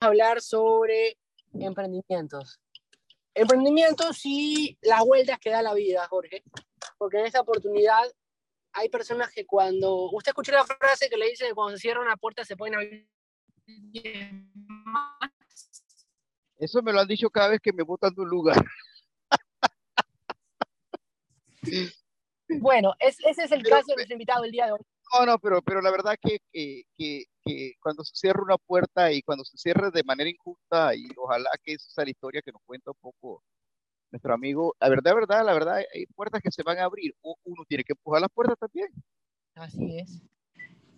hablar sobre emprendimientos. Emprendimientos y las vueltas que da la vida, Jorge. Porque en esta oportunidad hay personas que cuando... Usted escuchó la frase que le dice que cuando se cierra una puerta se pueden abrir Eso me lo han dicho cada vez que me botan de un lugar. Bueno, ese es el caso de nuestro invitado el día de hoy. No, no, pero, pero la verdad que, que, que, cuando se cierra una puerta y cuando se cierra de manera injusta, y ojalá que esa sea la historia que nos cuenta un poco nuestro amigo, la verdad, verdad, la verdad, hay puertas que se van a abrir, uno tiene que empujar las puertas también. Así es.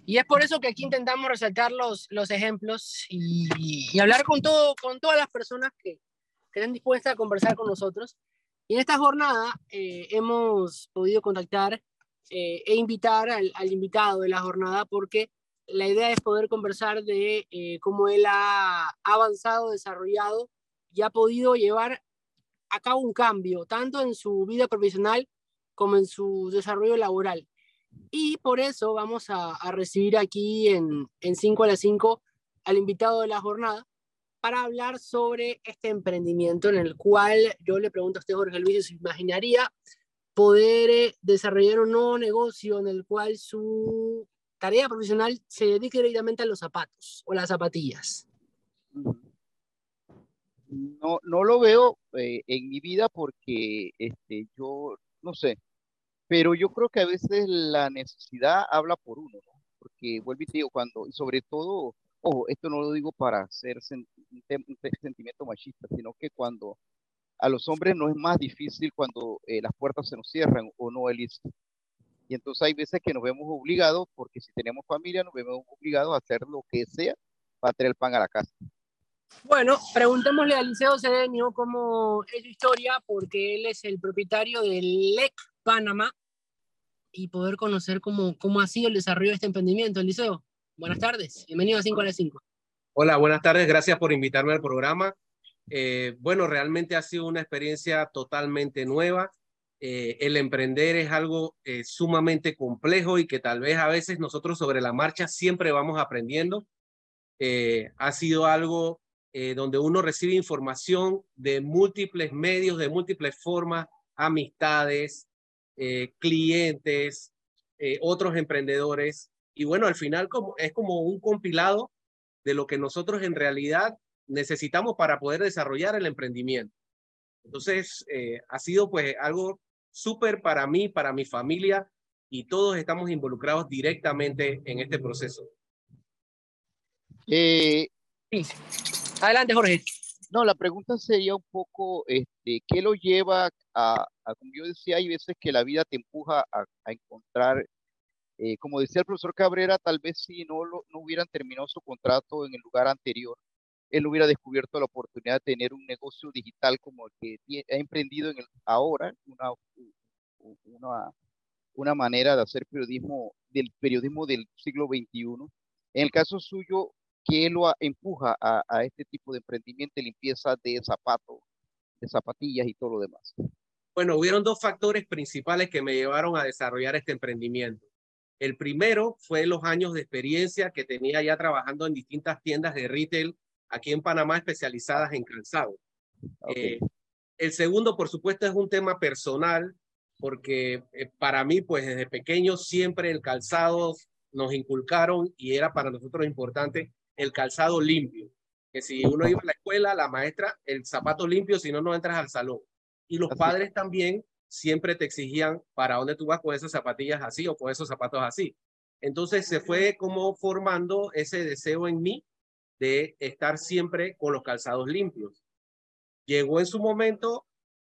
Y es por eso que aquí intentamos resaltar los, los ejemplos y, y hablar con, todo, con todas las personas que, que estén dispuestas a conversar con nosotros. Y en esta jornada eh, hemos podido contactar eh, e invitar al, invitado de la jornada porque la idea es poder conversar de eh, cómo él ha avanzado, desarrollado y ha podido llevar a cabo un cambio, tanto en su vida profesional como en su desarrollo laboral. Y por eso vamos a, recibir aquí en, en 5 a las 5 al invitado de la jornada para hablar sobre este emprendimiento en el cual yo le pregunto a usted, Jorge Luis, si imaginaría poder eh, desarrollar un nuevo negocio en el cual su tarea profesional se dedique directamente a los zapatos o las zapatillas? No, no lo veo eh, en mi vida porque este, yo, no sé, pero yo creo que a veces la necesidad habla por uno, ¿no? Porque vuelvo y te digo, cuando, y sobre todo, ojo, esto no lo digo para hacer un, sentimiento machista, sino que cuando a los hombres no es más difícil cuando eh, las puertas se nos cierran o no, Elisa. Y entonces hay veces que nos vemos obligados, porque si tenemos familia, nos vemos obligados a hacer lo que sea para traer el pan a la casa. Bueno, preguntémosle a Liceo Cedeño cómo es su historia, porque él es el propietario del LEC Panamá y poder conocer cómo, cómo ha sido el desarrollo de este emprendimiento. Liceo, buenas tardes, bienvenido a 5 a las 5. Hola, buenas tardes, gracias por invitarme al programa. Eh, bueno, realmente ha sido una experiencia totalmente nueva. Eh, el emprender es algo eh, sumamente complejo y que tal vez a veces nosotros sobre la marcha siempre vamos aprendiendo. ha sido algo donde uno recibe información de múltiples medios, de múltiples formas, amistades, clientes, otros emprendedores. Y bueno, al final como, es como un compilado de lo que nosotros en realidad necesitamos para poder desarrollar el emprendimiento. Entonces, eh, ha sido pues algo súper para mí, para mi familia, y todos estamos involucrados directamente en este proceso. Eh, Adelante, Jorge. No, la pregunta sería un poco, este, ¿qué lo lleva a, como yo decía, hay veces que la vida te empuja a, encontrar, eh, como decía el profesor Cabrera, tal vez si no, lo, no hubieran terminado su contrato en el lugar anterior, él hubiera descubierto la oportunidad de tener un negocio digital como el que ha emprendido en el, ahora, una, una, una manera de hacer periodismo del periodismo del siglo XXI. En el caso suyo, ¿qué lo empuja a, a este tipo de emprendimiento, limpieza de zapatos, de zapatillas y todo lo demás? Bueno, hubieron dos factores principales que me llevaron a desarrollar este emprendimiento. El primero fue los años de experiencia que tenía ya trabajando en distintas tiendas de retail aquí en Panamá especializadas en calzado. Eh, el segundo, por supuesto, es un tema personal, porque eh, para mí, pues desde pequeño siempre el calzado nos inculcaron y era para nosotros importante el calzado limpio. Que si uno iba a la escuela, la maestra, el zapato limpio, si no, no entras al salón. Y los padres también siempre te exigían para dónde tú vas con esas zapatillas así o con esos zapatos así. Entonces se fue como formando ese deseo en mí de estar siempre con los calzados limpios. Llegó en su momento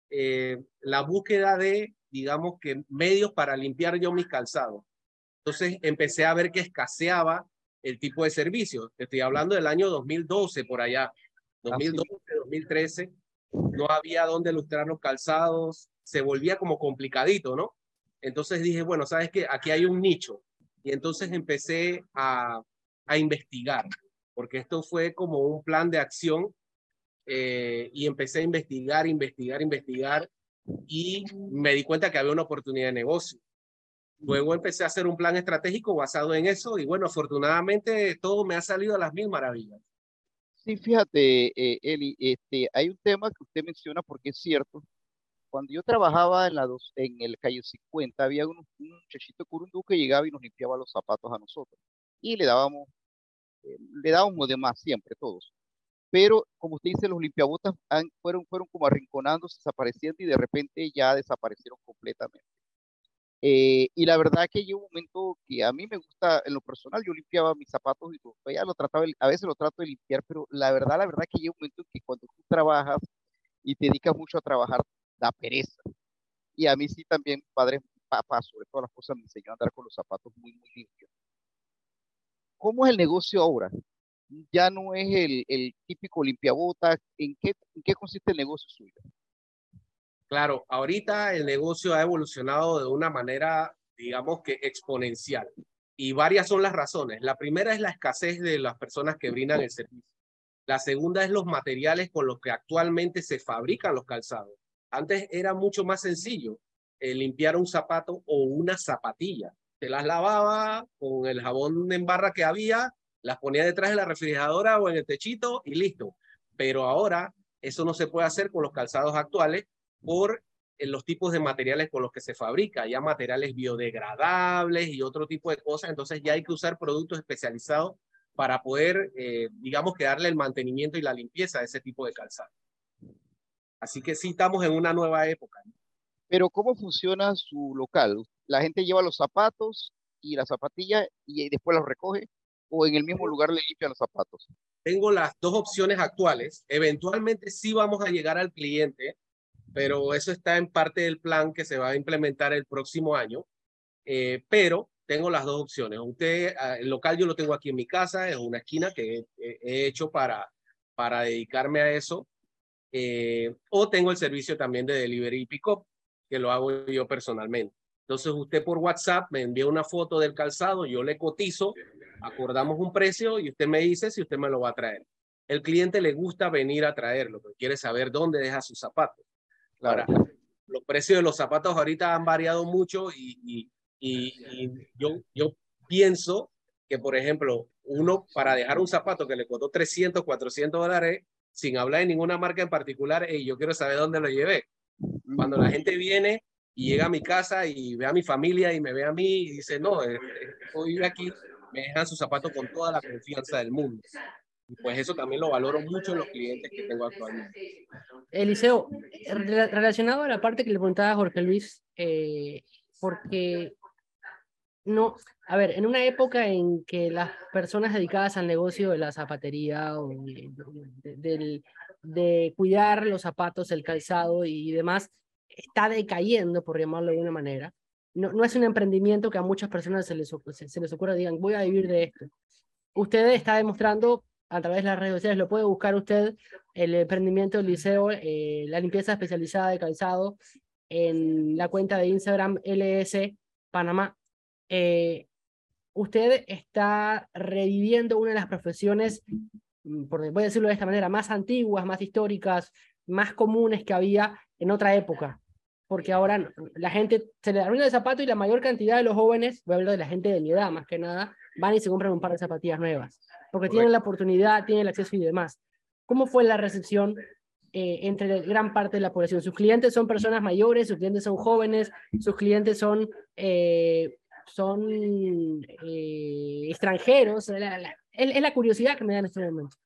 eh, la búsqueda de, digamos que, medios para limpiar yo mis calzados. Entonces empecé a ver que escaseaba el tipo de servicio. Estoy hablando del año 2012 por allá, 2012, 2013. No había dónde lustrar los calzados, se volvía como complicadito, ¿no? Entonces dije, bueno, sabes que aquí hay un nicho. Y entonces empecé a, a investigar porque esto fue como un plan de acción eh, y empecé a investigar, investigar, investigar y me di cuenta que había una oportunidad de negocio. Luego empecé a hacer un plan estratégico basado en eso y bueno, afortunadamente todo me ha salido a las mil maravillas. Sí, fíjate, eh, Eli, este, hay un tema que usted menciona porque es cierto. Cuando yo trabajaba en, la dos, en el calle 50, había un, un muchachito curundú que llegaba y nos limpiaba los zapatos a nosotros. Y le dábamos, le dábamos de más siempre, todos. Pero, como usted dice, los limpiabotas fueron, fueron como arrinconándose, desapareciendo y de repente ya desaparecieron completamente. Eh, y la verdad que llegó un momento que a mí me gusta, en lo personal, yo limpiaba mis zapatos y ya lo trataba, a veces lo trato de limpiar, pero la verdad, la verdad que llega un momento en que cuando tú trabajas y te dedicas mucho a trabajar, da pereza. Y a mí sí también, padre, papá, sobre todas las cosas, me enseñó a andar con los zapatos muy, muy limpios. ¿Cómo es el negocio ahora? Ya no es el, típico limpiabotas. ¿En qué, ¿En qué consiste el negocio suyo? Claro, ahorita el negocio ha evolucionado de una manera, digamos que exponencial. Y varias son las razones. La primera es la escasez de las personas que brindan el servicio. La segunda es los materiales con los que actualmente se fabrican los calzados. Antes era mucho más sencillo eh, limpiar un zapato o una zapatilla. Las lavaba con el jabón en barra que había, las ponía detrás de la refrigeradora o en el techito y listo. Pero ahora eso no se puede hacer con los calzados actuales por eh, los tipos de materiales con los que se fabrica, ya materiales biodegradables y otro tipo de cosas, entonces ya hay que usar productos especializados para poder, eh, digamos, que darle el mantenimiento y la limpieza a ese tipo de calzado. Así que sí estamos en una nueva época. Pero ¿cómo funciona su local? ¿La gente lleva los zapatos y las zapatillas y después los recoge? ¿O en el mismo lugar le limpian los zapatos? Tengo las dos opciones actuales. Eventualmente sí vamos a llegar al cliente pero eso está en parte del plan que se va a implementar el próximo año. Eh, pero tengo las dos opciones. Usted, ah, el local yo lo tengo aquí en mi casa, es una esquina que he, hecho para, para dedicarme a eso. Eh, o tengo el servicio también de delivery y pick-up, que lo hago yo personalmente. Entonces usted por WhatsApp me envía una foto del calzado, yo le cotizo, acordamos un precio y usted me dice si usted me lo va a traer. El cliente le gusta venir a traerlo, porque quiere saber dónde deja sus zapatos. Ahora, los precios de los zapatos ahorita han variado mucho y, yo, yo pienso que, por ejemplo, uno para dejar un zapato que le costó 300, 400 dólares, sin hablar de ninguna marca en particular, y yo quiero saber dónde lo llevé. Cuando la gente viene y llega a mi casa y ve a mi familia y me ve a mí y dice, no, eh, eh, vive aquí, me dejan su zapato con toda la confianza del mundo pues eso también lo valoro mucho en los clientes que tengo actualmente. Eliseo, relacionado a la parte que le preguntaba Jorge Luis, eh, porque no, a ver, en una época en que las personas dedicadas al negocio de la zapatería o de, de, cuidar los zapatos, el calzado y demás, está decayendo, por llamarlo de una manera. No, no es un emprendimiento que a muchas personas se les, se, se les ocurra, digan, voy a vivir de esto. Usted está demostrando a través de las redes sociales. Lo puede buscar usted, el emprendimiento del liceo, eh, la limpieza especializada de calzado, en la cuenta de Instagram LS Panamá. Eh, usted está reviviendo una de las profesiones, mm, por, voy a decirlo de esta manera, más antiguas, más históricas, más comunes que había en otra época. Porque ahora la gente se le arruina el zapato y la mayor cantidad de los jóvenes, voy a hablar de la gente de mi edad más que nada, van y se compran un par de zapatillas nuevas porque tienen la oportunidad, tienen el acceso y demás. ¿Cómo fue la recepción eh, entre gran parte de la población? ¿Sus clientes son personas mayores, sus clientes son jóvenes, sus clientes son, eh, son eh, extranjeros? es la curiosidad que me da en este momento.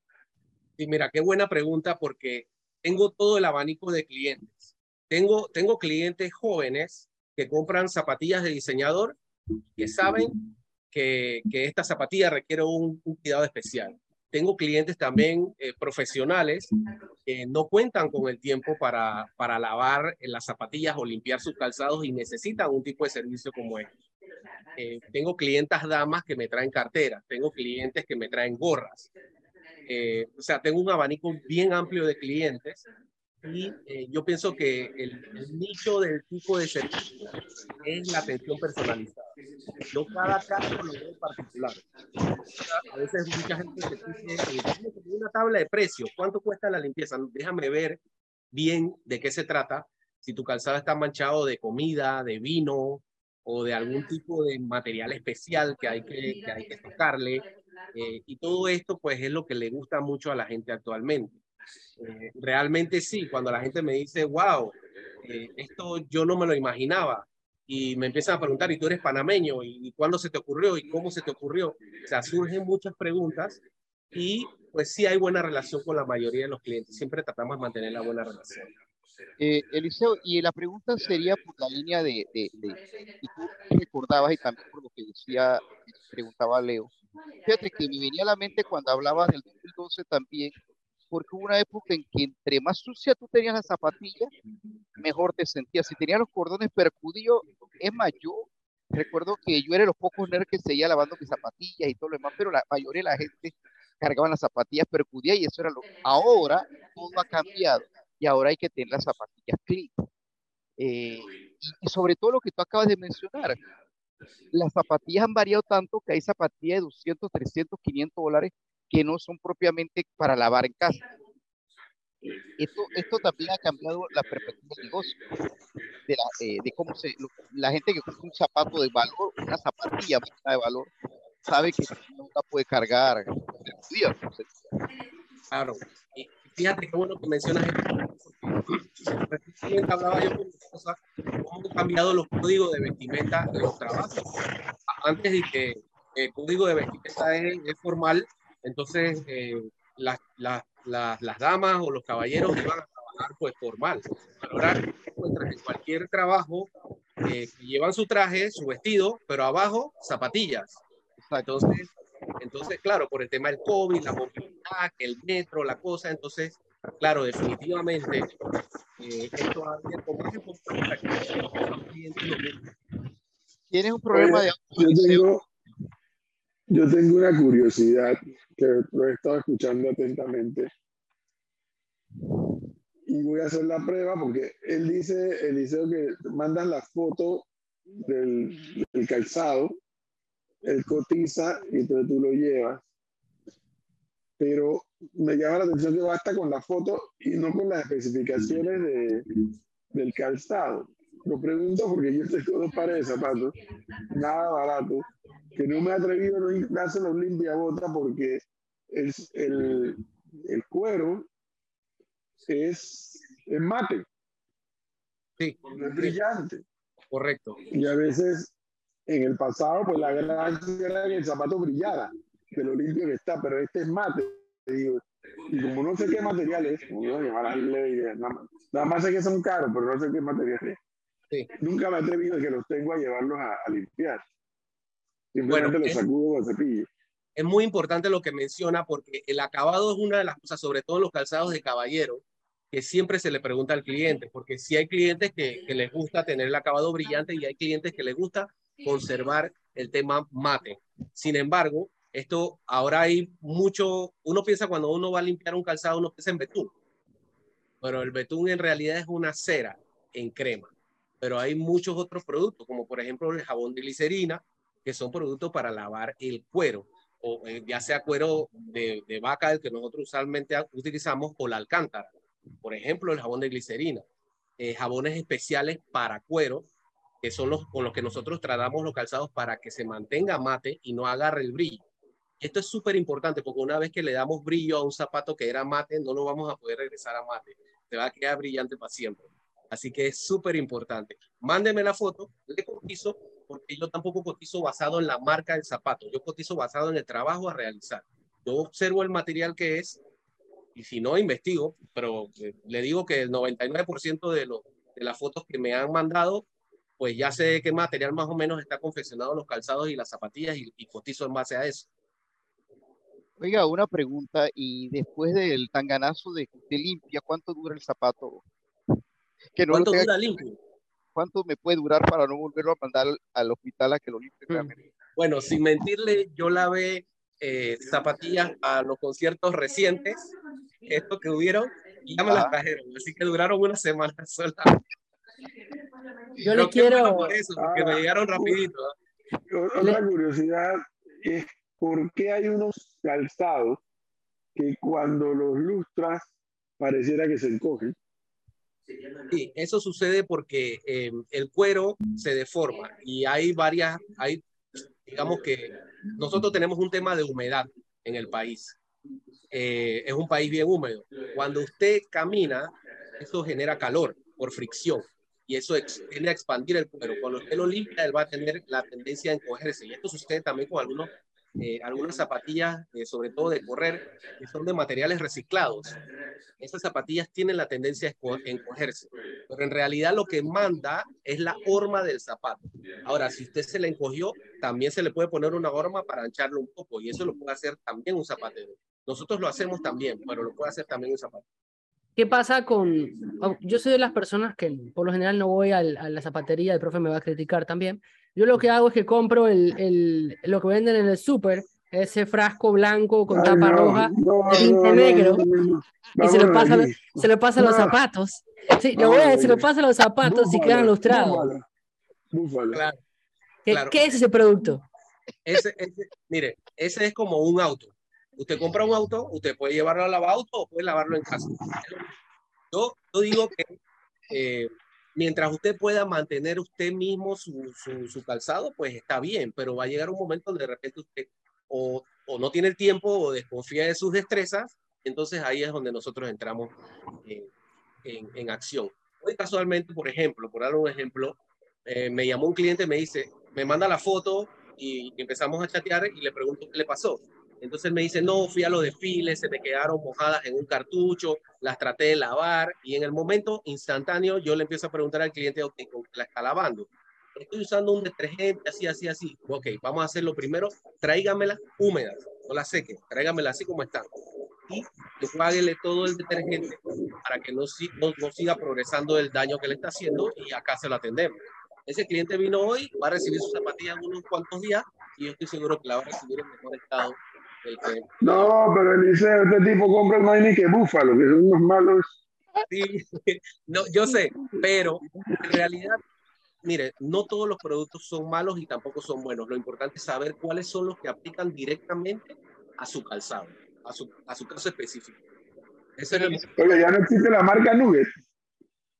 Sí, mira, qué buena pregunta porque tengo todo el abanico de clientes. Tengo, tengo clientes jóvenes que compran zapatillas de diseñador que saben que, esta zapatilla requiere un, cuidado especial. Tengo clientes también eh, profesionales que no cuentan con el tiempo para, para lavar las zapatillas o limpiar sus calzados y necesitan un tipo de servicio como este. Eh, tengo clientas damas que me traen carteras, tengo clientes que me traen gorras. Eh, o sea, tengo un abanico bien amplio de clientes y eh, yo pienso que el, nicho del tipo de servicio es la atención personalizada. No cada caso lo veo particular. A veces mucha gente se dice, una tabla de precios, ¿cuánto cuesta la limpieza? Déjame ver bien de qué se trata. Si tu calzado está manchado de comida, de vino o de algún tipo de material especial que hay que, que, hay que tocarle, Eh, y todo esto, pues, es lo que le gusta mucho a la gente actualmente. Eh, realmente sí, cuando la gente me dice, wow, eh, esto yo no me lo imaginaba. Y me empiezan a preguntar, ¿y tú eres panameño? ¿Y, cuándo se te ocurrió? ¿Y cómo se te ocurrió? O sea, surgen muchas preguntas y pues sí hay buena relación con la mayoría de los clientes. Siempre tratamos de mantener la buena relación. Eh, Eliseo, y la pregunta sería por la línea de, de, de, tú recordabas y también por lo que decía, preguntaba Leo. Fíjate que me venía a la mente cuando hablabas del 2012 también, porque hubo una época en que entre más sucia tú tenías la zapatilla, mejor te sentías. Si tenías los cordones percudidos, es más, yo recuerdo que yo era de los pocos nerds que seguía lavando mis zapatillas y todo lo demás, pero la mayoría de la gente cargaban las zapatillas percudidas y eso era lo... Ahora todo ha cambiado y ahora hay que tener las zapatillas clean. Eh, y sobre todo lo que tú acabas de mencionar, las zapatillas han variado tanto que hay zapatillas de 200, 300, 500 dólares que no son propiamente para lavar en casa. Esto, esto también ha cambiado la perspectiva del negocio, de, la, eh, de cómo se, la gente que compra un zapato de valor, una zapatilla de valor, sabe que nunca puede cargar Claro, y fíjate qué bueno que mencionas esto. Recientemente hablaba yo con mi esposa cómo han cambiado los códigos de vestimenta de los trabajos. Antes de que el código de vestimenta es, es formal, entonces, eh, las, las, las, las, damas o los caballeros iban a trabajar pues formal. Ahora encuentras en cualquier trabajo eh, que llevan su traje, su vestido, pero abajo zapatillas. Entonces, entonces, claro, por el tema del COVID, la movilidad, el metro, la cosa, entonces, claro, definitivamente eh, esto ha abierto más Tienes un problema de... Yo tengo una curiosidad que lo he estado escuchando atentamente y voy a hacer la prueba porque él dice, Eliseo, que mandan la foto del, calzado, él cotiza y entonces tú lo llevas. Pero me llama la atención que basta con la foto y no con las especificaciones de, del calzado. Lo pregunto porque yo tengo dos pares de zapatos, nada barato, que no me he atrevido a darse los limpiabotas porque es el, el cuero es, es mate. Sí. Es brillante. Correcto. Y a veces, en el pasado, pues la gracia era que el zapato brillara, de lo limpio que está, pero este es mate. Digo, y como no sé qué material es, nada, más sé que son caros, pero no sé qué material es. Nunca me he atrevido que los tengo a llevarlos a, limpiar. Simplemente bueno, los sacudo con cepillo. Es muy importante lo que menciona porque el acabado es una de las cosas, sobre todo en los calzados de caballero, que siempre se le pregunta al cliente, porque si hay clientes que, que les gusta tener el acabado brillante y hay clientes que les gusta conservar el tema mate. Sin embargo, esto ahora hay mucho, uno piensa cuando uno va a limpiar un calzado, uno piensa en betún, pero el betún en realidad es una cera en crema pero hay muchos otros productos, como por ejemplo el jabón de glicerina, que son productos para lavar el cuero, o eh, ya sea cuero de, vaca, el que nosotros usualmente utilizamos, o la alcántara. Por ejemplo, el jabón de glicerina. Eh, jabones especiales para cuero, que son los con los que nosotros tratamos los calzados para que se mantenga mate y no agarre el brillo. Esto es súper importante porque una vez que le damos brillo a un zapato que era mate, no lo vamos a poder regresar a mate. Se va a quedar brillante para siempre. Así que es súper importante. Mándeme la foto, le cotizo, porque yo tampoco cotizo basado en la marca del zapato, yo cotizo basado en el trabajo a realizar. Yo observo el material que es y si no, investigo, pero eh, le digo que el 99% de, lo, de las fotos que me han mandado, pues ya sé qué material más o menos está confeccionado los calzados y las zapatillas y, y cotizo en base a eso. Oiga, una pregunta, y después del tanganazo de usted limpia, ¿cuánto dura el zapato? Que no ¿Cuánto dura limpio? ¿Cuánto me puede durar para no volverlo a mandar al, hospital a que lo limpie? Mm. Bueno, sin mentirle, yo lavé eh, zapatillas a los conciertos recientes, estos que hubieron, y ya me las trajeron, así que duraron una semana sola. Yo le quiero... Por eso, porque me llegaron rapidito. Otra curiosidad es por qué hay unos calzados que cuando los lustras pareciera que se encogen. Sí, eso sucede porque eh, el cuero se deforma y hay varias, hay digamos que nosotros tenemos un tema de humedad en el país. Eh, es un país bien húmedo. Cuando usted camina, eso genera calor por fricción y eso tiende a expandir el cuero. Cuando usted lo limpia, él va a tener la tendencia a encogerse. Y esto sucede también con algunos eh, algunas zapatillas, eh, sobre todo de correr, que son de materiales reciclados. Esas zapatillas tienen la tendencia a encogerse, pero en realidad lo que manda es la horma del zapato. Ahora, si usted se le encogió, también se le puede poner una horma para ancharlo un poco y eso lo puede hacer también un zapatero. Nosotros lo hacemos también, pero lo puede hacer también un zapatero. ¿Qué pasa con.? Oh, yo soy de las personas que por lo general no voy a la zapatería, el profe me va a criticar también, yo lo que hago es que compro el, el, lo que venden en el súper, ese frasco blanco con tapa roja, tinte negro, y se lo pasa, se lo pasa a los zapatos. Sí, lo voy a, se lo pasa a los zapatos y quedan lustrados. Claro, ¿Qué, ¿Qué, es ese producto? Ese, mire, ese es como un auto. Usted compra un auto, usted puede llevarlo a lavar auto o puede lavarlo en casa. Yo, yo digo que eh, mientras usted pueda mantener usted mismo su, calzado, pues está bien, pero va a llegar un momento donde de repente usted o, o, no tiene el tiempo o desconfía de sus destrezas, entonces ahí es donde nosotros entramos en, en, acción. Hoy casualmente, por ejemplo, por dar un ejemplo, eh, me llamó un cliente, me dice, me manda la foto y empezamos a chatear y le pregunto qué le pasó. Entonces me dice, no, fui a los desfiles, se me quedaron mojadas en un cartucho, las traté de lavar y en el momento instantáneo yo le empiezo a preguntar al cliente, ok, la está lavando? Estoy usando un detergente, así, así, así. Ok, vamos a hacerlo primero, tráigamelas húmedas, no las seque, tráigamelas así como están. Y páguele todo el detergente para que no, no, no siga progresando el daño que le está haciendo y acá se lo atendemos. Ese cliente vino hoy, va a recibir sus zapatillas en unos cuantos días y yo estoy seguro que la va a recibir en mejor estado no, pero Eliseo, este tipo compra no hay ni que búfalo, que son unos malos. Sí, no, yo sé, pero en realidad, mire, no todos los productos son malos y tampoco son buenos. Lo importante es saber cuáles son los que aplican directamente a su calzado, a su, a su caso específico. Oye, ya no existe la marca Nugget.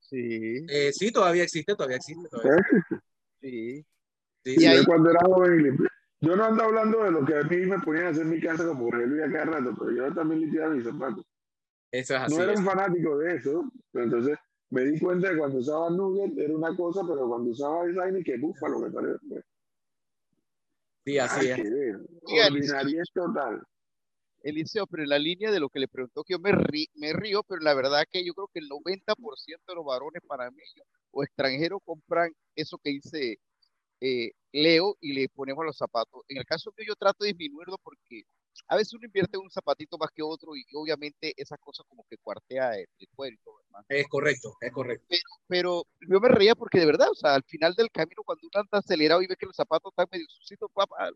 Sí. Eh, sí, todavía existe, todavía existe. Todavía existe. Sí. sí. sí. Y cuando era joven y yo no ando hablando de lo que a mí me ponían a hacer mi casa como a cada rato, pero yo también limpiaba mis zapatos. Eso es así. No era un fanático de eso, pero entonces me di cuenta de cuando usaba Nugget era una cosa, pero cuando usaba Design que búfalo me parece. Pues. Sí, así es. es total. Eliseo, pero en la línea de lo que le preguntó, que yo me, me río, pero la verdad que yo creo que el 90% de los varones panameños o extranjeros compran eso que dice eh, leo y le ponemos los zapatos. En el caso que yo trato de disminuirlo porque a veces uno invierte un zapatito más que otro y obviamente esa cosa como que cuartea el, cuero y todo, Es correcto, es correcto. Pero, yo me reía porque de verdad, o sea, al final del camino cuando uno anda acelerado y ve que los zapatos están medio sucitos, papá,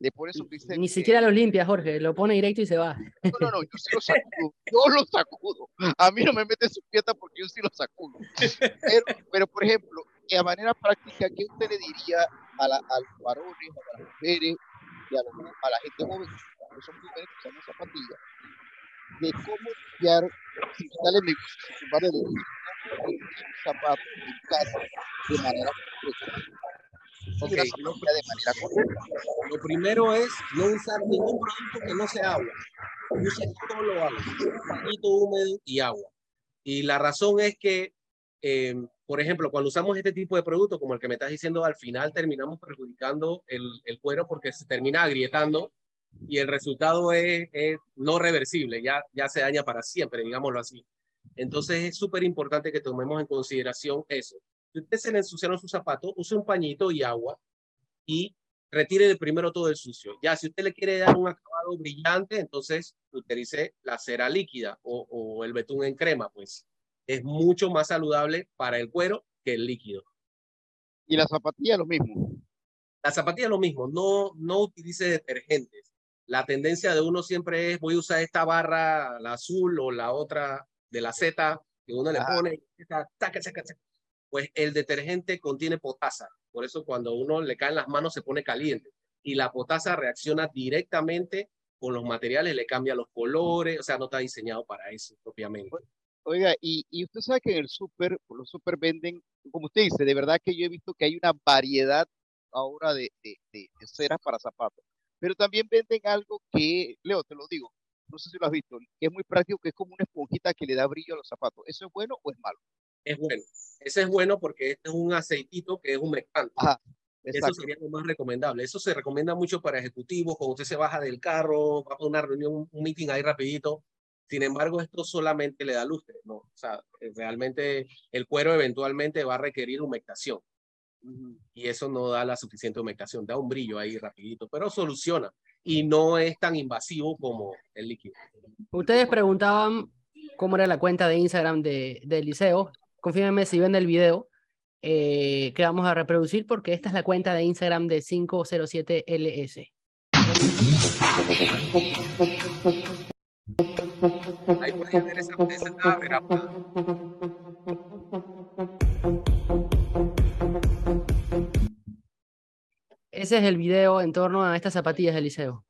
le pone su Ni siquiera los limpia, Jorge, lo pone directo y se va. No, no, no, yo sí lo sacudo, yo lo sacudo. A mí no me mete su pieta porque yo sí lo sacudo. Pero, pero por ejemplo, a manera práctica, ¿qué usted le diría a, la, a los varones, a las mujeres y a, a la gente joven, que son mujeres que usan zapatillas, de cómo limpiar, sin quitarle negocio, sin quitarle un zapato en casa de manera correcta? Okay, lo, de manera correcta. lo primero es no usar ningún producto que no sea agua. Use solo agua, un poquito húmedo y agua. Y la razón es que eh, por ejemplo, cuando usamos este tipo de producto, como el que me estás diciendo, al final terminamos perjudicando el, cuero porque se termina agrietando y el resultado es, es, no reversible, ya, ya se daña para siempre, digámoslo así. Entonces es súper importante que tomemos en consideración eso. Si usted se le ensuciaron sus zapatos, use un pañito y agua y retire de primero todo el sucio. Ya, si usted le quiere dar un acabado brillante, entonces utilice la cera líquida o, o el betún en crema, pues es mucho más saludable para el cuero que el líquido. Y la zapatilla lo mismo. La zapatilla lo mismo, no, no utilice detergentes. La tendencia de uno siempre es, voy a usar esta barra, la azul o la otra de la Z, que uno le pone, pues el detergente contiene potasa. Por eso cuando uno le caen las manos se pone caliente. Y la potasa reacciona directamente con los materiales, le cambia los colores, o sea, no está diseñado para eso propiamente. Oiga, y, y usted sabe que en el súper, los súper venden, como usted dice, de verdad que yo he visto que hay una variedad ahora de, de, de, ceras para zapatos. Pero también venden algo que, Leo, te lo digo, no sé si lo has visto, que es muy práctico, que es como una esponjita que le da brillo a los zapatos. ¿Eso es bueno o es malo? Es bueno. Ese es bueno porque este es un aceitito que es humectante. Ajá, eso sería lo más recomendable. Eso se recomienda mucho para ejecutivos, cuando usted se baja del carro, va a una reunión, un meeting ahí rapidito. Sin embargo, esto solamente le da lustre, ¿no? O sea, eh, realmente el cuero eventualmente va a requerir humectación. Y eso no da la suficiente humectación, da un brillo ahí rapidito, pero soluciona y no es tan invasivo como el líquido. Ustedes preguntaban cómo era la cuenta de Instagram de, de Liceo. Confírmenme si ven el video eh, que vamos a reproducir porque esta es la cuenta de Instagram de 507LS. Ahí pueden ver esa, esa Ese es el video en torno a estas zapatillas del liceo.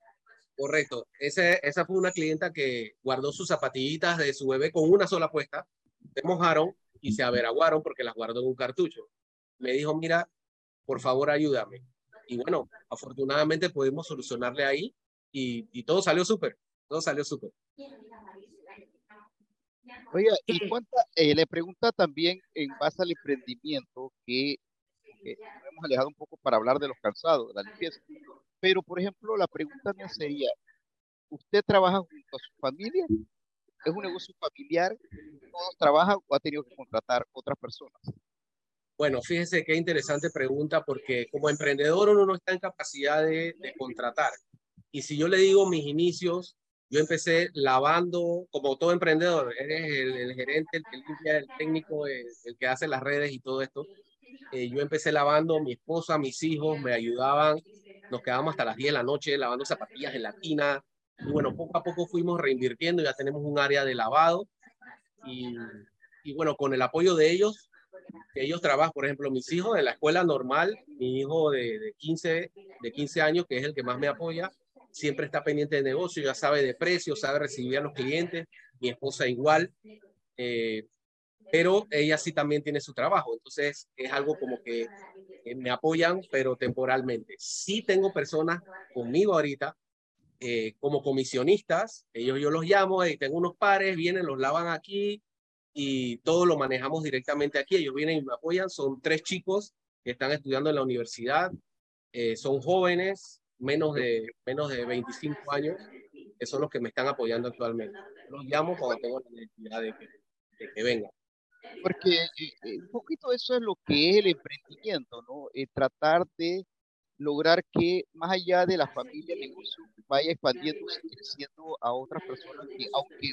Correcto. Ese, esa fue una clienta que guardó sus zapatillitas de su bebé con una sola puesta. Se mojaron y se averaguaron porque las guardó en un cartucho. Me dijo, mira, por favor ayúdame. Y bueno, afortunadamente pudimos solucionarle ahí y, y todo salió súper. Todo salió súper. Oiga, y cuánta, eh, le pregunta también en base al emprendimiento que hemos alejado un poco para hablar de los calzados, de la limpieza. Pero, por ejemplo, la pregunta mía sería, ¿usted trabaja junto a su familia? ¿Es un negocio familiar? ¿Todos trabajan o ha tenido que contratar otras personas? Bueno, fíjese qué interesante pregunta porque como emprendedor uno no está en capacidad de, contratar. Y si yo le digo mis inicios, yo empecé lavando, como todo emprendedor, eres el, gerente, el técnico, el, que hace las redes y todo esto. Eh, yo empecé lavando, mi esposa, mis hijos me ayudaban, nos quedábamos hasta las 10 de la noche lavando zapatillas en la tina. Y bueno, poco a poco fuimos reinvirtiendo, ya tenemos un área de lavado. Y, bueno, con el apoyo de ellos, ellos trabajan, por ejemplo, mis hijos en la escuela normal, mi hijo de, de, 15, de 15 años, que es el que más me apoya, siempre está pendiente de negocio, ya sabe de precios, sabe recibir a los clientes, mi esposa igual. Eh, pero ella sí también tiene su trabajo, entonces es algo como que me apoyan, pero temporalmente. Sí tengo personas conmigo ahorita eh, como comisionistas, ellos yo los llamo y tengo unos pares, vienen, los lavan aquí y todo lo manejamos directamente aquí. Ellos vienen y me apoyan, son tres chicos que están estudiando en la universidad, eh, son jóvenes, menos de, menos de 25 años, que son los que me están apoyando actualmente. Los llamo cuando tengo la necesidad de que, de que vengan. Porque eh, eh, un poquito eso es lo que es el emprendimiento, ¿no? Eh, tratar de lograr que más allá de la familia, el negocio vaya expandiéndose, creciendo a otras personas que, aunque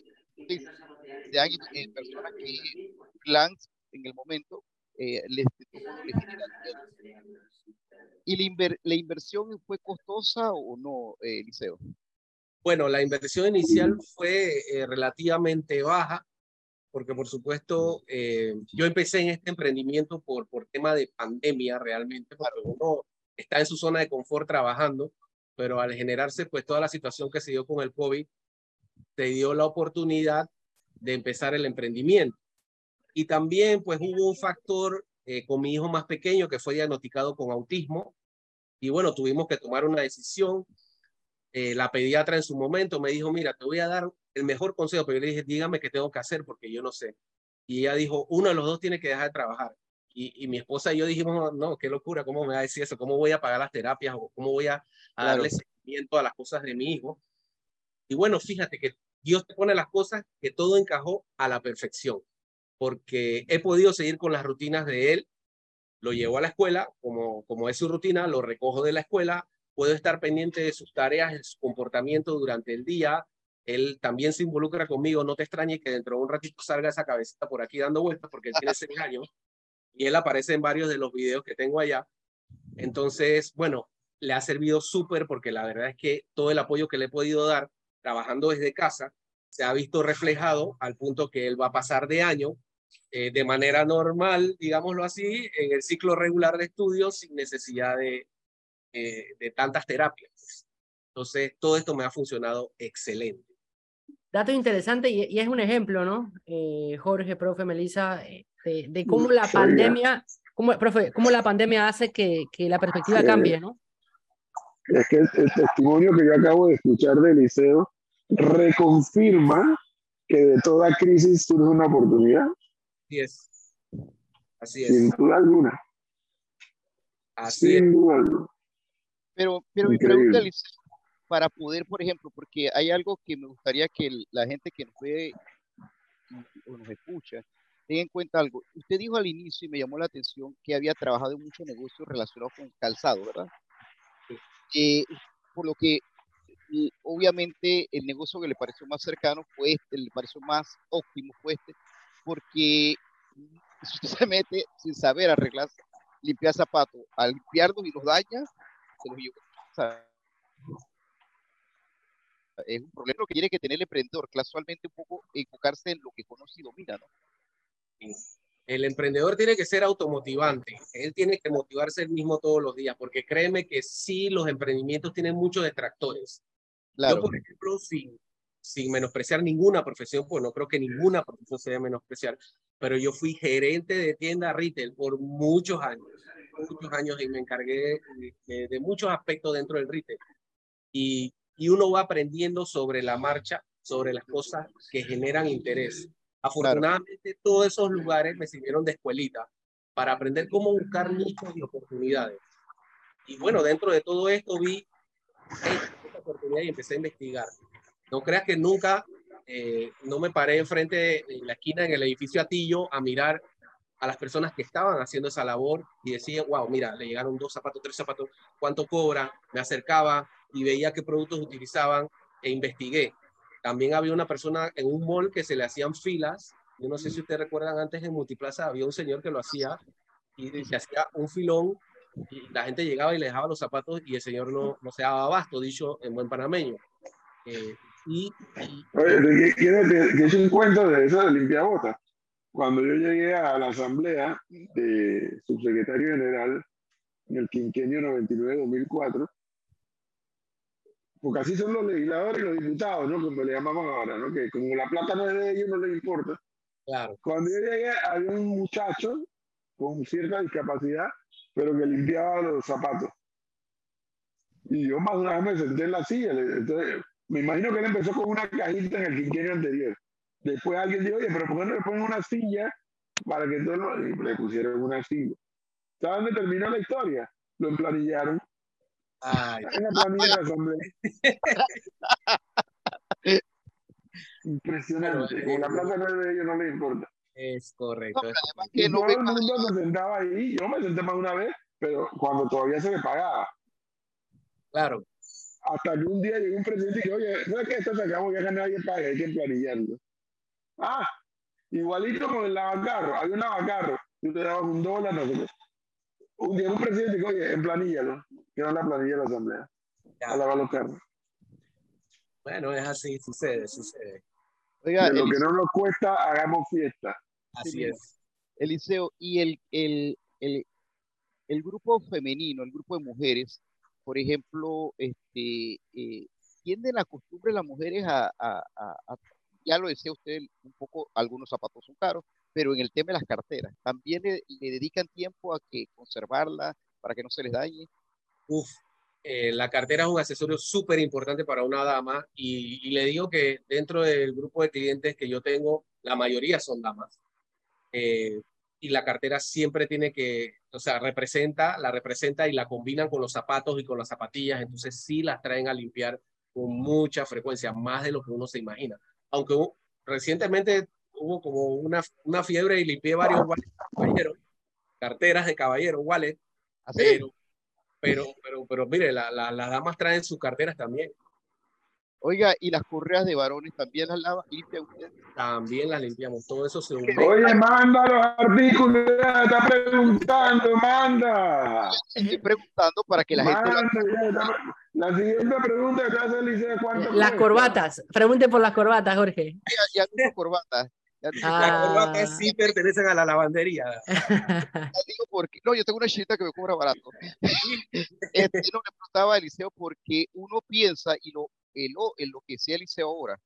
sean personas que plans en el momento, les, les genera ¿Y la, la, inversión fue costosa o no, Eliseo? Bueno, la inversión inicial fue relativamente baja porque por supuesto eh, yo empecé en este emprendimiento por, por tema de pandemia realmente, porque uno está en su zona de confort trabajando, pero al generarse pues toda la situación que se dio con el COVID, te dio la oportunidad de empezar el emprendimiento. Y también pues hubo un factor eh, con mi hijo más pequeño que fue diagnosticado con autismo y bueno, tuvimos que tomar una decisión. Eh, la pediatra en su momento me dijo, mira, te voy a dar el mejor consejo, pero yo le dije, dígame qué tengo que hacer porque yo no sé. Y ella dijo, uno de los dos tiene que dejar de trabajar. Y, mi esposa y yo dijimos, no, qué locura, ¿cómo me va a decir eso? ¿Cómo voy a pagar las terapias o cómo voy a, darle seguimiento a las cosas de mi hijo? Y bueno, fíjate que Dios te pone las cosas que todo encajó a la perfección, porque he podido seguir con las rutinas de él, lo llevo a la escuela, como, como es su rutina, lo recojo de la escuela, puedo estar pendiente de sus tareas, de su comportamiento durante el día, él también se involucra conmigo, no te extrañe que dentro de un ratito salga esa cabecita por aquí dando vueltas porque él tiene seis años y él aparece en varios de los videos que tengo allá. Entonces, bueno, le ha servido súper porque la verdad es que todo el apoyo que le he podido dar trabajando desde casa se ha visto reflejado al punto que él va a pasar de año eh, de manera normal, digámoslo así, en el ciclo regular de estudios sin necesidad de, eh, de tantas terapias. Entonces, todo esto me ha funcionado excelente. Dato interesante y, y es un ejemplo, ¿no? Eh, Jorge, profe, Melissa, de, de, cómo la pandemia cómo, profe, cómo la pandemia hace que, que la perspectiva cambie, ¿no? Es que el, el testimonio que yo acabo de escuchar de Eliseo reconfirma que de toda crisis surge una oportunidad. Así es. Así Sin es. duda alguna. Así es. Sin duda alguna. Pero, pero mi pregunta, Liceo, para poder, por ejemplo, porque hay algo que me gustaría que el- la gente que nos ve o nos escucha tenga en cuenta algo. Usted dijo al inicio y me llamó la atención que había trabajado en muchos negocios relacionados con calzado, ¿verdad? Eh, por lo que y obviamente el negocio que le pareció más cercano fue este, le pareció más óptimo fue este, porque si usted se mete sin saber arreglar, limpiar zapatos, al limpiarlos y los daña, se los lleva. O sea, es un problema que tiene que tener el emprendedor, casualmente un poco enfocarse en lo que conoce y domina, ¿no? El emprendedor tiene que ser automotivante. Él tiene que motivarse él mismo todos los días, porque créeme que sí, los emprendimientos tienen muchos detractores. Claro, Yo, por ejemplo, sin, sin menospreciar ninguna profesión, pues no creo que ninguna profesión se debe menospreciar, pero yo fui gerente de tienda retail por muchos años, muchos años y me encargué de, de- muchos aspectos dentro del retail. Y, y uno va aprendiendo sobre la marcha, sobre las cosas que generan interés. Afortunadamente, todos esos lugares me sirvieron de escuelita para aprender cómo buscar nichos y oportunidades. Y bueno, dentro de todo esto vi "Hey, esta oportunidad y empecé a investigar. No creas que nunca eh, no me paré enfrente de en la esquina en el edificio Atillo a mirar a las personas que estaban haciendo esa labor y decía, wow, mira, le llegaron dos zapatos, tres zapatos, ¿cuánto cobra? Me acercaba y veía qué productos utilizaban e investigué. También había una persona en un mall que se le hacían filas. Yo no sé si ustedes recuerdan, antes en Multiplaza había un señor que lo hacía y, y se hacía un filón y la gente llegaba y le dejaba los zapatos y el señor no, no se daba abasto, dicho en buen panameño. Eh, y, y- Oye, te- eche un cuento de eso de limpiabotas. Cuando yo llegué a la asamblea de subsecretario general en el quinquenio 99-2004, porque así son los legisladores y los diputados, ¿no? Como le llamamos ahora, ¿no? Que como la plata no es de ellos, no les importa. claro, Cuando yo llegué, había un muchacho con cierta discapacidad, pero que limpiaba los zapatos. Y yo más de una vez me senté en la silla. Entonces, me imagino que él empezó con una cajita en el quinquenio anterior. Después alguien dijo, oye, pero ¿por qué no le ponen una silla para que todos lo... y le pusieron una silla. ¿Sabes dónde terminó la historia? Lo emplanillaron ay, en la planilla de la asamblea. Impresionante. Pero, Como la no es de ellos, no les importa. es No, correcto. es que no todo el mundo se sentaba ahí. Yo me senté más de una vez, pero cuando todavía se me pagaba. Claro, Hasta que un día llegó un presidente y dije, oye, ¿sabes qué? Esto se acabó, ya que nadie paga, hay que planillarlo. Ah, igualito con el lavacarro. Había un lavacarro. Tú te dabas un dólar, no sé. Un día un presidente dijo, oye, en planillalo. Que no la planilla de la asamblea. ya. A lavar los carros. Bueno, es así, sucede, sucede. Oiga, De lo que no nos cuesta, hagamos fiesta. Así es. Eliseo, y el, el, el, el grupo femenino, el grupo de mujeres, por ejemplo, este, eh, tienden la costumbre las mujeres a, a- a- a- ya lo decía usted un poco, algunos zapatos son caros, pero en el tema de las carteras, también le, le dedican tiempo a que conservarla para que no se les dañe. Uf, eh, la cartera es un accesorio súper importante para una dama y, y le digo que dentro del grupo de clientes que yo tengo, la mayoría son damas. Eh, y la cartera siempre tiene que, o sea, representa, la representa y la combinan con los zapatos y con las zapatillas, entonces sí las traen a limpiar con mucha frecuencia, más de lo que uno se imagina. Aunque hu- recientemente hubo como una, una fiebre y limpié varios caballeros, carteras de caballero, wallet, Así, pero, pero, pero, pero mire, la- la- las damas traen sus carteras también. Oiga, y las correas de varones también las lava, limpia usted. También las limpiamos. Todo eso se une. Oye, manda los artículos, está preguntando, manda. Estoy preguntando para que la gente Manda, está- La siguiente pregunta que hace Eliseo, ¿cuánto Las cuesta? corbatas. Pregunte por las corbatas, Jorge. ya, ya no uso corbata. Ya no uso Ah. Las corbata. corbatas sí pertenecen a la lavandería. Digo porque, no, yo tengo una chinita que me cobra barato. Este, no le preguntaba a Eliseo porque uno piensa y lo, en lo, en lo que decía Eliseo ahora.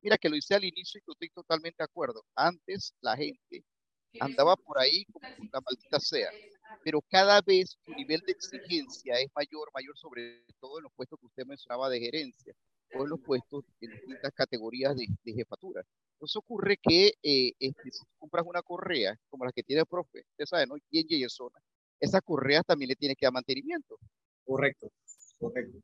Mira que lo hice al inicio y yo estoy totalmente de acuerdo. Antes la gente andaba por ahí como la maldita sea. Pero cada vez su nivel de exigencia es mayor, mayor sobre todo en los puestos que usted mencionaba de gerencia o en los puestos en distintas categorías de, de jefatura. Entonces ocurre que eh, este, si compras una correa como la que tiene el profe, usted sabe, ¿no? Y en zona, esa correa también le tiene que dar mantenimiento. Correcto, correcto.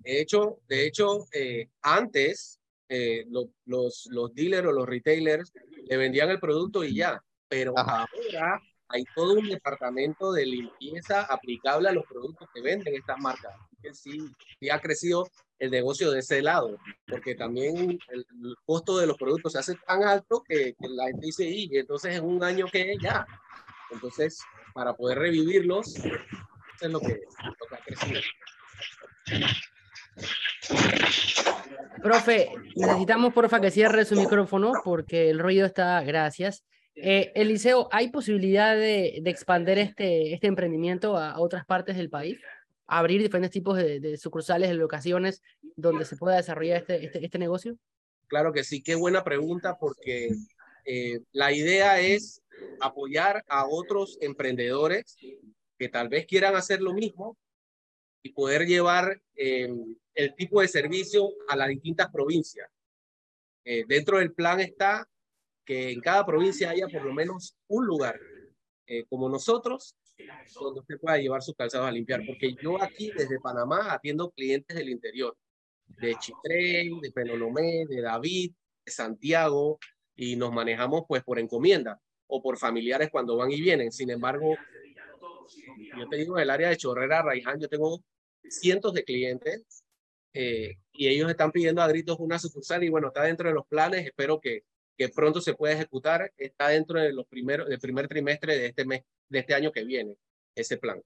De hecho, de hecho eh, antes eh, los, los dealers o los retailers le vendían el producto y ya, pero ahora hay todo un departamento de limpieza aplicable a los productos que venden estas marcas. Que sí, sí ha crecido el negocio de ese lado, porque también el, costo de los productos se hace tan alto que, la gente dice, y entonces en un año que ya. Entonces, para poder revivirlos, eso es lo que, lo que ha crecido. Profe, necesitamos porfa que cierre su micrófono porque el ruido está, gracias. Eh, Eliseo, ¿hay posibilidad de, de expandir este, este emprendimiento a, otras partes del país? ¿Abrir diferentes tipos de, sucursales, de locaciones donde se pueda desarrollar este, este, este, negocio? Claro que sí, qué buena pregunta porque eh, la idea es apoyar a otros emprendedores que tal vez quieran hacer lo mismo y poder llevar eh, el tipo de servicio a las distintas provincias. Eh, dentro del plan está que en cada provincia haya por lo menos un lugar eh, como nosotros donde usted pueda llevar sus calzados a limpiar, porque yo aquí desde Panamá atiendo clientes del interior, de Chitré, de Penonomé, de David, de Santiago, y nos manejamos pues por encomienda o por familiares cuando van y vienen. Sin embargo, yo te digo, en el área de Chorrera, Raiján, yo tengo cientos de clientes eh, y ellos están pidiendo a gritos una sucursal y bueno, está dentro de los planes, espero que, que pronto se pueda ejecutar, está dentro de los primeros, del primer trimestre de este mes, de este año que viene, ese plan.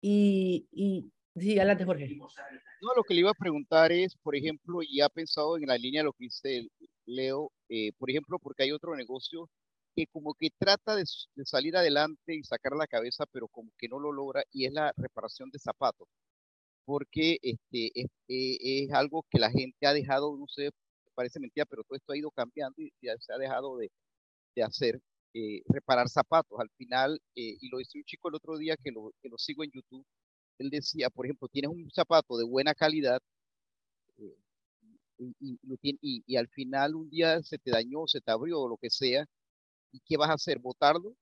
Y, y sí, adelante Jorge. No, lo que le iba a preguntar es, por ejemplo, y ha pensado en la línea de lo que dice Leo, eh, por ejemplo, porque hay otro negocio que como que trata de, salir adelante y sacar la cabeza, pero como que no lo logra, y es la reparación de zapatos porque este, es, eh, es, algo que la gente ha dejado, no sé, parece mentira, pero todo esto ha ido cambiando y, se ha dejado de, de hacer, eh, reparar zapatos. Al final, eh, y lo decía un chico el otro día que lo, que lo sigo en YouTube, él decía, por ejemplo, tienes un zapato de buena calidad y, y, y, al final un día se te dañó, se te abrió o lo que sea, ¿y qué vas a hacer? ¿Botarlo?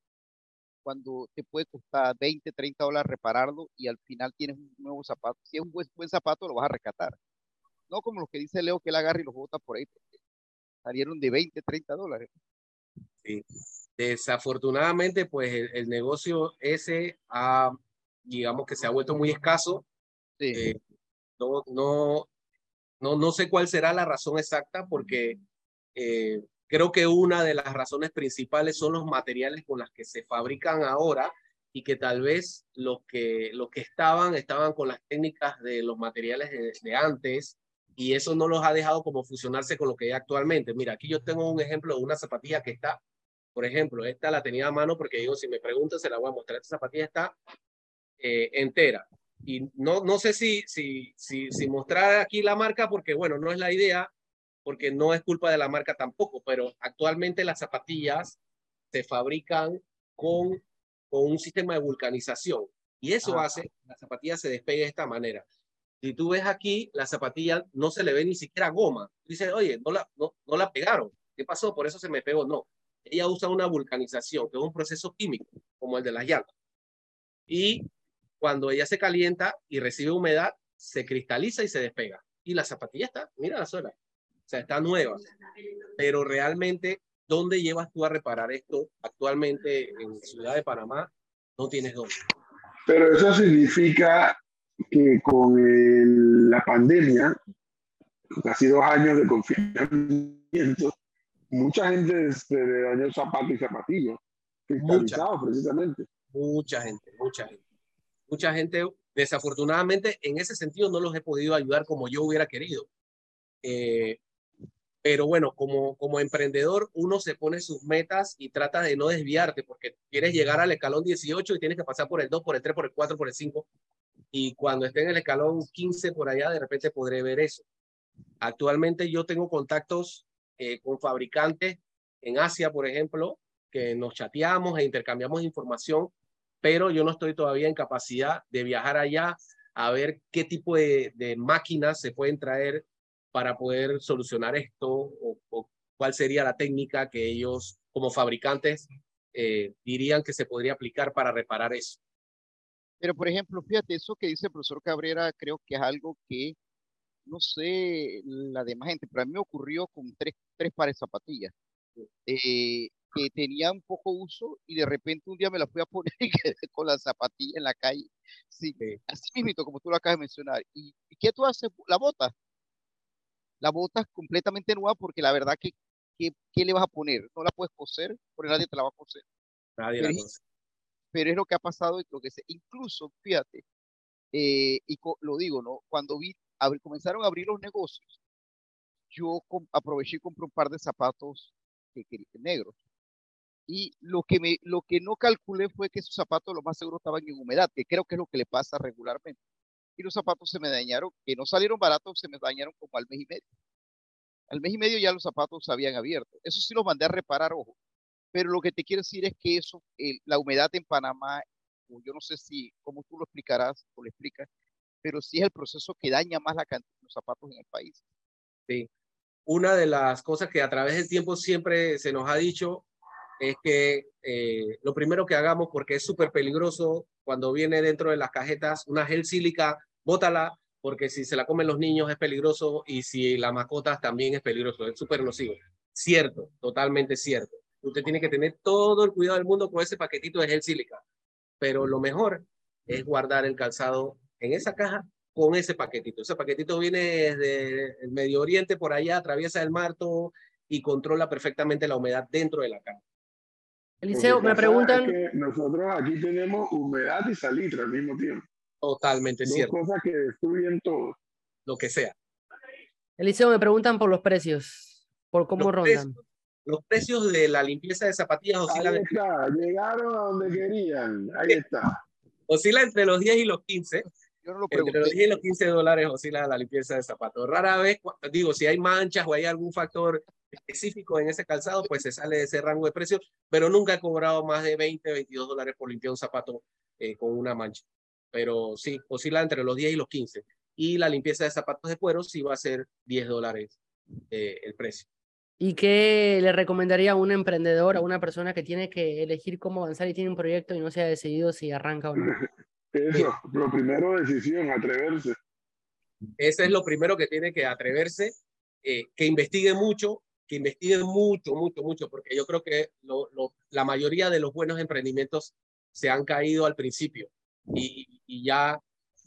cuando te puede costar 20, 30 dólares repararlo y al final tienes un nuevo zapato. Si es un buen, buen zapato, lo vas a rescatar. No como los que dice Leo que él agarra y los bota por ahí, porque salieron de 20, 30 dólares. Sí. Desafortunadamente, pues el, negocio ese ha, digamos que se ha vuelto muy escaso. Sí. Eh, no, no, no, no sé cuál será la razón exacta, porque eh, Creo que una de las razones principales son los materiales con los que se fabrican ahora y que tal vez los que, los que estaban estaban con las técnicas de los materiales de, antes y eso no los ha dejado como fusionarse con lo que hay actualmente. Mira, aquí yo tengo un ejemplo de una zapatilla que está, por ejemplo, esta la tenía a mano porque digo, si me preguntan, se la voy a mostrar. Esta zapatilla está eh, entera. Y no, no sé si, si, si, si mostrar aquí la marca porque, bueno, no es la idea, porque no es culpa de la marca tampoco, pero actualmente las zapatillas se fabrican con, con un sistema de vulcanización y eso hace que la zapatilla se despegue de esta manera. Si tú ves aquí, la zapatilla no se le ve ni siquiera goma. Dice, oye, no la, no, no la pegaron. ¿Qué pasó? Por eso se me pegó. No. Ella usa una vulcanización, que es un proceso químico, como el de las llantas. Y cuando ella se calienta y recibe humedad, se cristaliza y se despega. Y la zapatilla está, mira la suela, o sea, está nueva. Pero realmente, ¿dónde llevas tú a reparar esto actualmente en Ciudad de Panamá? No tienes dónde. Pero eso significa que con la pandemia, casi dos años de confinamiento, mucha gente se dañó zapatos y zapatillas, mucha, precisamente. Mucha gente, mucha gente. Mucha gente, desafortunadamente, en ese sentido no los he podido ayudar como yo hubiera querido. Eh, pero bueno, como, como emprendedor uno se pone sus metas y trata de no desviarte porque quieres llegar al escalón 18 y tienes que pasar por el 2, por el 3, por el 4, por el 5. Y cuando esté en el escalón 15 por allá, de repente podré ver eso. Actualmente yo tengo contactos eh, con fabricantes en Asia, por ejemplo, que nos chateamos e intercambiamos información, pero yo no estoy todavía en capacidad de viajar allá a ver qué tipo de, de máquinas se pueden traer para poder solucionar esto o, o, cuál sería la técnica que ellos como fabricantes eh, dirían que se podría aplicar para reparar eso. Pero, por ejemplo, fíjate, eso que dice el profesor Cabrera, creo que es algo que, no sé, la demás gente, pero a mí me ocurrió con tres, tres pares de zapatillas. Eh, que tenía un poco uso y de repente un día me la fui a poner y quedé con la zapatilla en la calle. Sí, así mismo, como tú lo acabas de mencionar. ¿Y, ¿y qué tú haces? La bota. La bota es completamente nueva porque la verdad que, que, ¿qué le vas a poner? No la puedes coser porque nadie te la va a coser. Nadie pero, la pero es lo que ha pasado y lo que se, incluso, fíjate, eh, y lo digo, ¿no? Cuando vi, comenzaron a abrir los negocios, yo aproveché y compré un par de zapatos que, quería- negros. Y lo que, me, lo que no calculé fue que esos zapatos lo más seguro estaban en humedad, que creo que es lo que le pasa regularmente. Y los zapatos se me dañaron, que no salieron baratos, se me dañaron como al mes y medio. Al mes y medio ya los zapatos se habían abierto. Eso sí los mandé a reparar, ojo. Pero lo que te quiero decir es que eso, el- la humedad en Panamá, o yo no sé si, cómo tú lo explicarás o lo explicas, pero sí es el proceso que daña más la cantidad de los zapatos en el país. Sí. Una de las cosas que a través del tiempo siempre se nos ha dicho es que eh, lo primero que hagamos, porque es súper peligroso cuando viene dentro de las cajetas una gel sílica, bótala, porque si se la comen los niños es peligroso y si la mascota también es peligroso, es súper nocivo. Cierto, totalmente cierto. Usted tiene que tener todo el cuidado del mundo con ese paquetito de gel sílica, pero lo mejor es guardar el calzado en esa caja con ese paquetito. Ese paquetito viene desde el Medio Oriente, por allá, atraviesa el mar todo y controla perfectamente la humedad dentro de la caja. Eliseo, me preguntan, es que nosotros aquí tenemos humedad y salitre al mismo tiempo. Totalmente Dos cierto, cosas que destruyen todo. lo que sea. Eliseo, me preguntan por los precios, por cómo Los rondan. precios, los precios de la limpieza de zapatillas Ahí oscilan, está, llegaron a donde querían. Ahí está. oscila entre los 10 y los 15. Yo no lo Entre los pregunté. 10 y los 15 dólares oscila la limpieza de zapatos. Rara vez, digo, si hay manchas o hay algún factor específico en ese calzado, pues se sale de ese rango de precios, pero nunca he cobrado más de 20, 22 dólares por limpiar un zapato eh, con una mancha. Pero sí, oscila entre los 10 y los 15. Y la limpieza de zapatos de cuero sí va a ser 10 dólares eh, el precio. ¿Y qué le recomendaría a un emprendedor, a una persona que tiene que elegir cómo avanzar y tiene un proyecto y no se ha decidido si arranca o no? Eso, lo primero, decisión, atreverse. Ese es lo primero que tiene que atreverse, eh, que investigue mucho, que investigue mucho, mucho, mucho, porque yo creo que la mayoría de los buenos emprendimientos se han caído al principio y, ya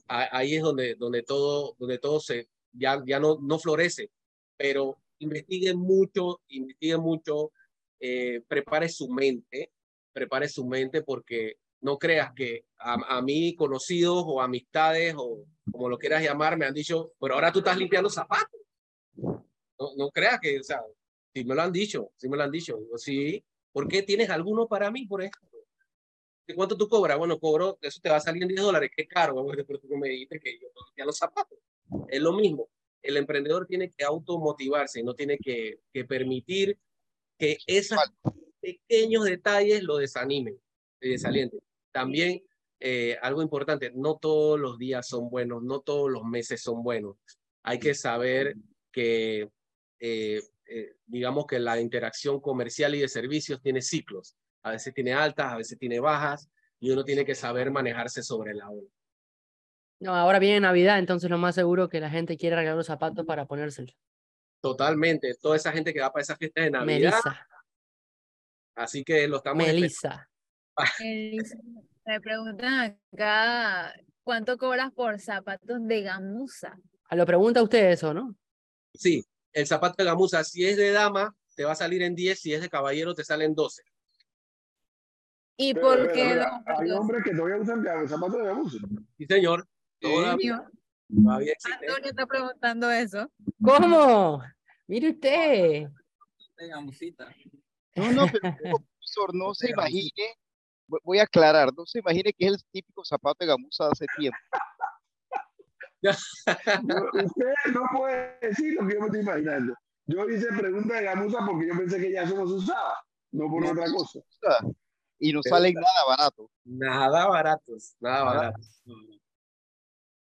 ahí es donde, donde todo, donde todo se, ya, ya no, no florece, pero investigue mucho, investigue mucho, eh, prepare su mente, prepare su mente porque no creas que a, a mí conocidos o amistades o como lo quieras llamar me han dicho, pero ahora tú estás limpiando zapatos. No, no creas que, o sea, si me lo han dicho, si me lo han dicho, digo, sí, ¿por qué tienes alguno para mí, por ejemplo? ¿De cuánto tú cobras? Bueno, cobro, eso te va a salir en 10 dólares, qué caro, pero tú me dijiste que yo limpiaba los zapatos. Es lo mismo, el emprendedor tiene que automotivarse, no tiene que, que permitir que esos pequeños detalles lo desanimen, le desalienten. También eh, algo importante, no todos los días son buenos, no todos los meses son buenos. Hay que saber que, eh, eh, digamos que la interacción comercial y de servicios tiene ciclos. A veces tiene altas, a veces tiene bajas, y uno tiene que saber manejarse sobre la ola. No, ahora viene Navidad, entonces lo más seguro que la gente quiere regalar los zapatos para ponérselos. Totalmente, toda esa gente que va para esas fiestas de Navidad, Melissa, así que lo estamos. Melissa. Elisa, Me preguntan acá, ¿cuánto cobras por zapatos de gamuza? Ah, Lo pregunta usted eso, ¿no? Sí, el zapato de gamuza, si es de dama, te va a salir en 10, si es de caballero, te sale en 12. ¿Y Pero, por pero, qué hay hombres que todavía usan zapatos de abuso. Sí, señor. Antonio, todavía existe. Antonio está preguntando eso. ¿Cómo? Mire usted. de gamusita. No, no, pero profesor, no se imagine, voy a aclarar, no se imagine que es el típico zapato de gamuza de hace tiempo. Usted no puede decir lo que yo me estoy imaginando. Yo hice pregunta de gamuza porque yo pensé que ya eso no se usaba, no por No, otra cosa. Y no Pero- salen nada barato. Nada baratos, nada Nada. baratos.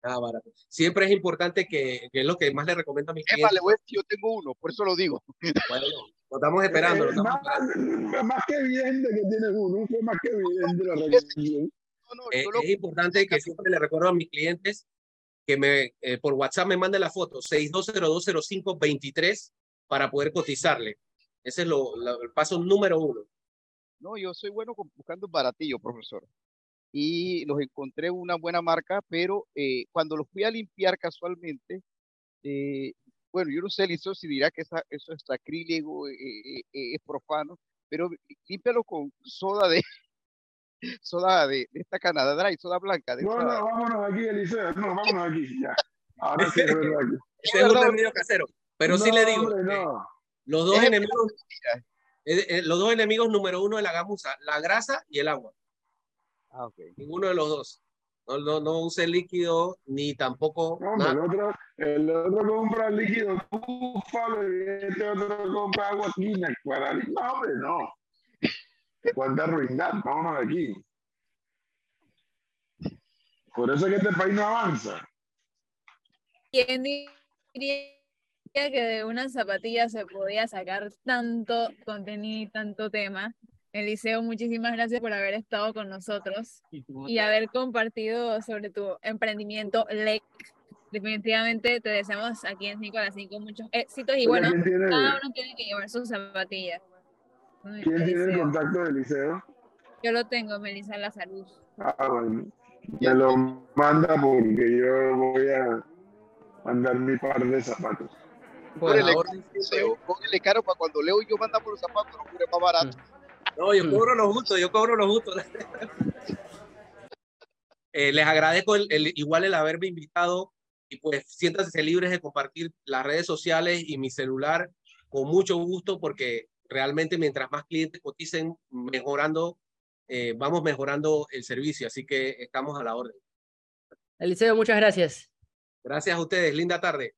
Nada barato. Siempre es importante que, que es lo que más le recomiendo a mis Es más, clientes. le voy a decir, yo tengo uno, por eso lo digo. Bueno, lo estamos esperando. lo Eh, estamos más, esperando. más que evidente que tienes uno, fue más que evidente la recomendación. No, no, Eh, lo- es importante que siempre le recuerdo a mis clientes que me eh, por WhatsApp me manden la foto 62020523 para poder cotizarle. Ese es lo, lo- el paso número uno. No, yo soy bueno con- buscando baratillo, profesor. Y los encontré una buena marca, pero eh, cuando los fui a limpiar casualmente, eh, bueno, yo no sé, Liceo, si dirá que esa- eso es sacrílego, eh, eh, eh, es profano, pero límpialo con soda de soda de, de esta Canadá Dry, soda blanca. De No, no, vámonos aquí, Eliseo. No, vámonos aquí, ya. Ahora sí es verdad. Ese es un remedio casero. Pero sí No, le digo, hombre, eh, no. los dos Es enemigos, eh, eh, los dos enemigos número uno de la gamuza, la grasa y el agua. Ah. Ninguno de los dos. No, no, no use líquido ni tampoco No, nada. el otro, el otro compra líquido búfalo y este otro compra agua quina para No, hombre, no. Cuánta ruindad, vámonos de aquí. Por eso es que este país no avanza. ¿Quién diría que de una zapatilla se podía sacar tanto contenido y tanto tema? Eliseo, muchísimas gracias por haber estado con nosotros y haber compartido sobre tu emprendimiento LEC. Definitivamente te deseamos aquí en 5 a las 5 muchos éxitos y Oye, bueno, ¿quién tiene, cada uno tiene que llevar sus zapatillas. Ay, ¿quién tiene el contacto de Eliseo? Yo lo tengo, Melissa Lazarus. Ah, bueno. Me lo manda porque yo voy a mandar mi par de zapatos. Cóbrele caro para cuando Leo y yo mandamos los zapatos, los cubre más barato. No, yo cobro lo justo, yo cobro lo justo. Eh, les agradezco el, el- igual el haberme invitado y pues siéntanse libres de compartir las redes sociales y mi celular con mucho gusto porque realmente mientras más clientes coticen, mejorando, eh, vamos mejorando el servicio, así que estamos a la orden. Eliseo, muchas gracias. Gracias a ustedes, linda tarde.